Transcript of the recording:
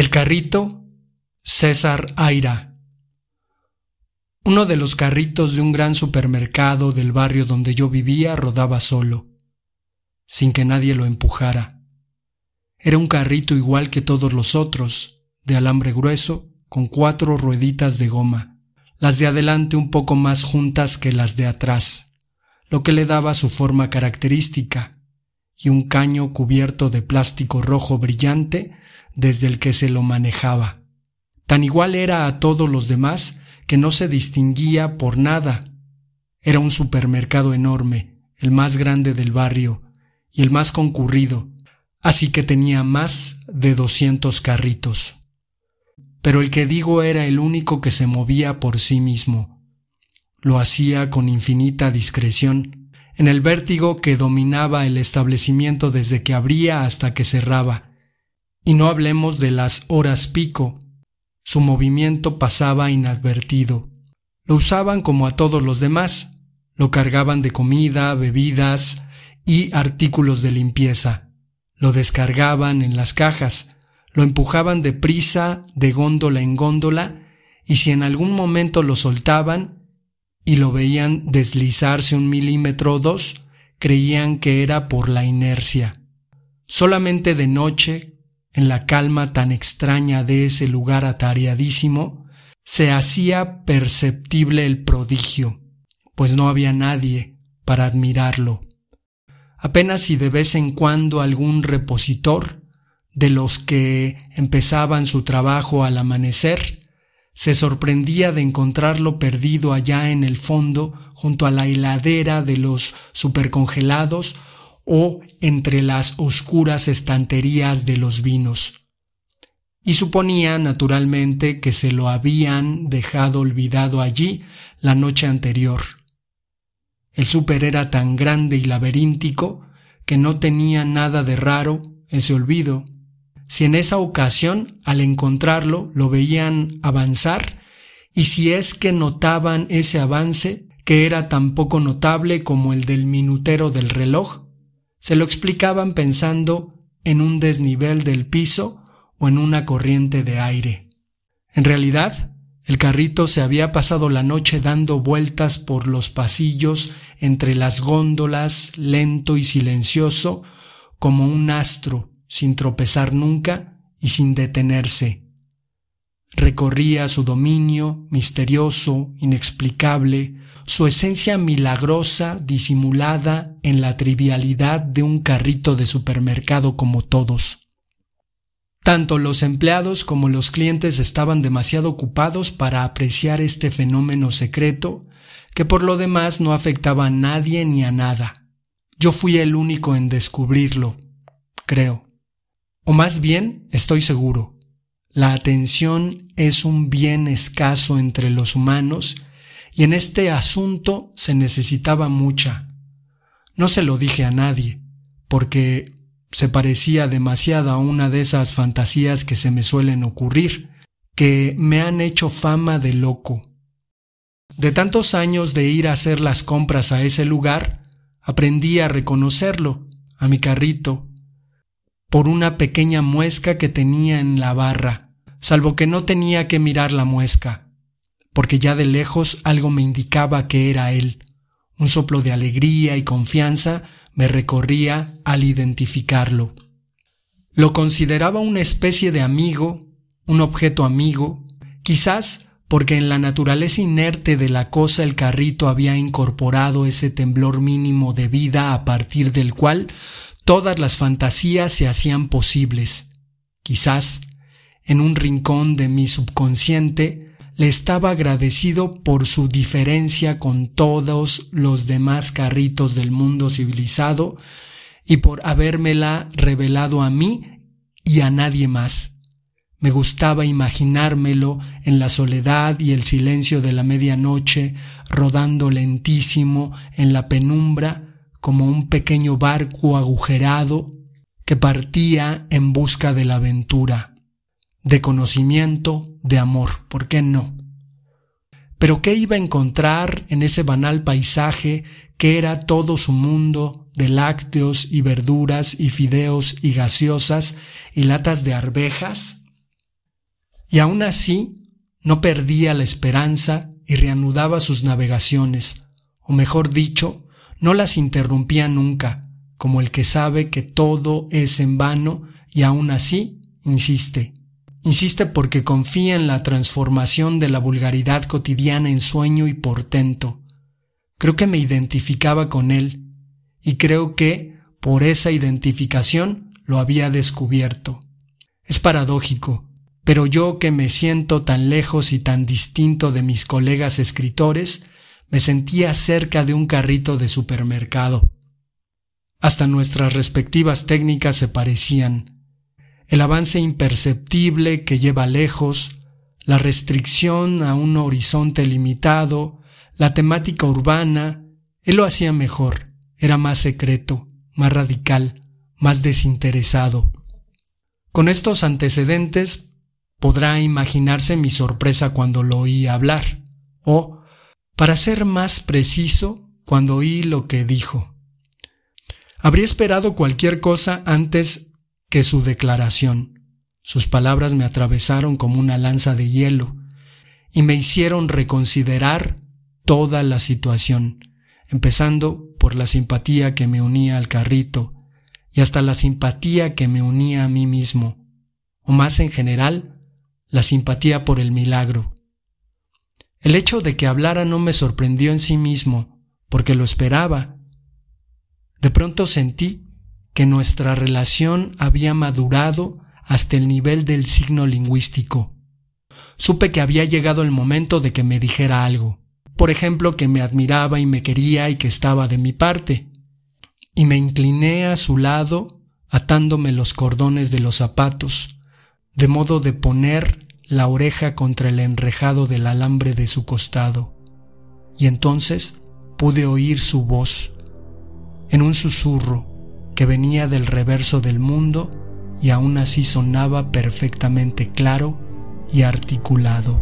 El carrito César Aira. Uno de los carritos de un gran supermercado del barrio donde yo vivía rodaba solo, sin que nadie lo empujara. Era un carrito igual que todos los otros, de alambre grueso, con cuatro rueditas de goma, las de adelante un poco más juntas que las de atrás, lo que le daba su forma característica, y un caño cubierto de plástico rojo brillante desde el que se lo manejaba. Tan igual era a todos los demás que no se distinguía por nada. Era un supermercado enorme, el más grande del barrio y el más concurrido, así que tenía más de doscientos carritos. Pero el que digo era el único que se movía por sí mismo. Lo hacía con infinita discreción, en el vértigo que dominaba el establecimiento desde que abría hasta que cerraba. Y no hablemos de las horas pico, su movimiento pasaba inadvertido. Lo usaban como a todos los demás. Lo cargaban de comida, bebidas y artículos de limpieza. Lo descargaban en las cajas. Lo empujaban deprisa de góndola en góndola y si en algún momento lo soltaban y lo veían deslizarse un milímetro o dos, creían que era por la inercia. Solamente de noche, en la calma tan extraña de ese lugar atareadísimo, se hacía perceptible el prodigio, pues no había nadie para admirarlo. Apenas si de vez en cuando algún repositor, de los que empezaban su trabajo al amanecer, se sorprendía de encontrarlo perdido allá en el fondo junto a la heladera de los supercongelados o entre las oscuras estanterías de los vinos. Y suponía, naturalmente, que se lo habían dejado olvidado allí la noche anterior. El súper era tan grande y laberíntico que no tenía nada de raro ese olvido. Si en esa ocasión, al encontrarlo, lo veían avanzar, y si es que notaban ese avance, que era tan poco notable como el del minutero del reloj, se lo explicaban pensando en un desnivel del piso o en una corriente de aire. En realidad, el carrito se había pasado la noche dando vueltas por los pasillos entre las góndolas, lento y silencioso, como un astro, sin tropezar nunca y sin detenerse. Recorría su dominio, misterioso, inexplicable, su esencia milagrosa disimulada en la trivialidad de un carrito de supermercado como todos. Tanto los empleados como los clientes estaban demasiado ocupados para apreciar este fenómeno secreto que por lo demás no afectaba a nadie ni a nada. Yo fui el único en descubrirlo, creo. O más bien, estoy seguro. La atención es un bien escaso entre los humanos y en este asunto se necesitaba mucha. No se lo dije a nadie, porque se parecía demasiado a una de esas fantasías que se me suelen ocurrir, que me han hecho fama de loco. De tantos años de ir a hacer las compras a ese lugar, aprendí a reconocerlo, a mi carrito, por una pequeña muesca que tenía en la barra, salvo que no tenía que mirar la muesca porque ya de lejos algo me indicaba que era él. Un soplo de alegría y confianza me recorría al identificarlo. Lo consideraba una especie de amigo, un objeto amigo, quizás porque en la naturaleza inerte de la cosa el carrito había incorporado ese temblor mínimo de vida a partir del cual todas las fantasías se hacían posibles. Quizás, en un rincón de mi subconsciente, le estaba agradecido por su diferencia con todos los demás carritos del mundo civilizado y por habérmela revelado a mí y a nadie más. Me gustaba imaginármelo en la soledad y el silencio de la medianoche, rodando lentísimo en la penumbra como un pequeño barco agujerado que partía en busca de la aventura de conocimiento, de amor, ¿por qué no? Pero ¿qué iba a encontrar en ese banal paisaje que era todo su mundo de lácteos y verduras y fideos y gaseosas y latas de arvejas? Y aún así, no perdía la esperanza y reanudaba sus navegaciones, o mejor dicho, no las interrumpía nunca, como el que sabe que todo es en vano y aún así insiste. Insiste porque confía en la transformación de la vulgaridad cotidiana en sueño y portento. Creo que me identificaba con él, y creo que, por esa identificación, lo había descubierto. Es paradójico, pero yo que me siento tan lejos y tan distinto de mis colegas escritores, me sentía cerca de un carrito de supermercado. Hasta nuestras respectivas técnicas se parecían. El avance imperceptible que lleva lejos, la restricción a un horizonte limitado, la temática urbana, él lo hacía mejor, era más secreto, más radical, más desinteresado. Con estos antecedentes podrá imaginarse mi sorpresa cuando lo oí hablar, o, para ser más preciso, cuando oí lo que dijo. Habría esperado cualquier cosa antes que su declaración. Sus palabras me atravesaron como una lanza de hielo y me hicieron reconsiderar toda la situación, empezando por la simpatía que me unía al carrito y hasta la simpatía que me unía a mí mismo, o más en general, la simpatía por el milagro. El hecho de que hablara no me sorprendió en sí mismo, porque lo esperaba, de pronto sentí que nuestra relación había madurado hasta el nivel del signo lingüístico. Supe que había llegado el momento de que me dijera algo, por ejemplo, que me admiraba y me quería y que estaba de mi parte. Y me incliné a su lado, atándome los cordones de los zapatos, de modo de poner la oreja contra el enrejado del alambre de su costado. Y entonces pude oír su voz, en un susurro que venía del reverso del mundo y aún así sonaba perfectamente claro y articulado.